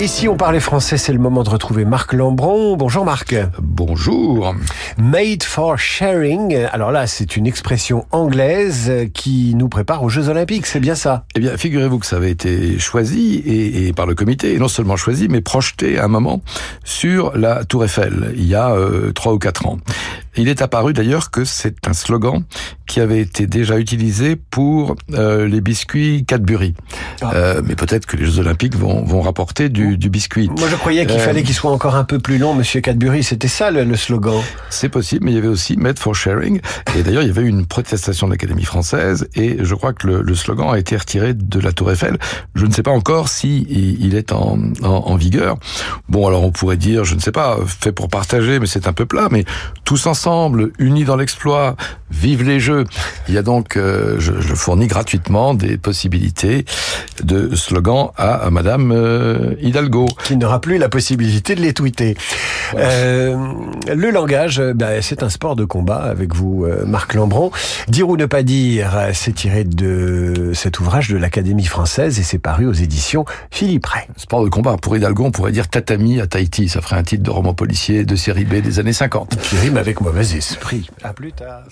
Et si on parlait français, c'est le moment de retrouver Marc Lambron. Bonjour Marc. Bonjour. Made for sharing. Alors là, c'est une expression anglaise qui nous prépare aux Jeux Olympiques, c'est bien ça? Eh bien, figurez-vous que ça avait été choisi et, et, par le comité, et non seulement choisi, mais projeté à un moment sur la Tour Eiffel, il y a euh, trois ou quatre ans. Il est apparu d'ailleurs que c'est un slogan qui avait été déjà utilisé pour euh, les biscuits Cadbury. Ah. Euh, mais peut-être que les Jeux Olympiques vont, vont rapporter du, du biscuit. Moi, je croyais qu'il euh, fallait qu'il soit encore un peu plus long, Monsieur Cadbury. C'était ça le, le slogan. C'est possible, mais il y avait aussi Made for Sharing. Et d'ailleurs, il y avait une protestation de l'Académie française, et je crois que le, le, slogan a été retiré de la Tour Eiffel. Je ne sais pas encore si il est en, en, en vigueur. Bon, alors on pourrait dire, je ne sais pas, fait pour partager, mais c'est un peu plat. Mais tous ensemble ensemble, unis dans l'exploit, vive les jeux. Il y a donc, euh, je, je, fournis gratuitement des possibilités de slogans à, à Madame euh, Hidalgo. Qui n'aura plus la possibilité de les tweeter. Euh, le langage, ben, c'est un sport de combat avec vous, euh, Marc Lambron. Dire ou ne pas dire, c'est tiré de cet ouvrage de l'Académie française et c'est paru aux éditions Philippe Ray. Sport de combat, pour Hidalgo, on pourrait dire tatami à Tahiti. Ça ferait un titre de roman policier de série B des années 50. Qui rime avec mauvais esprit. À plus tard.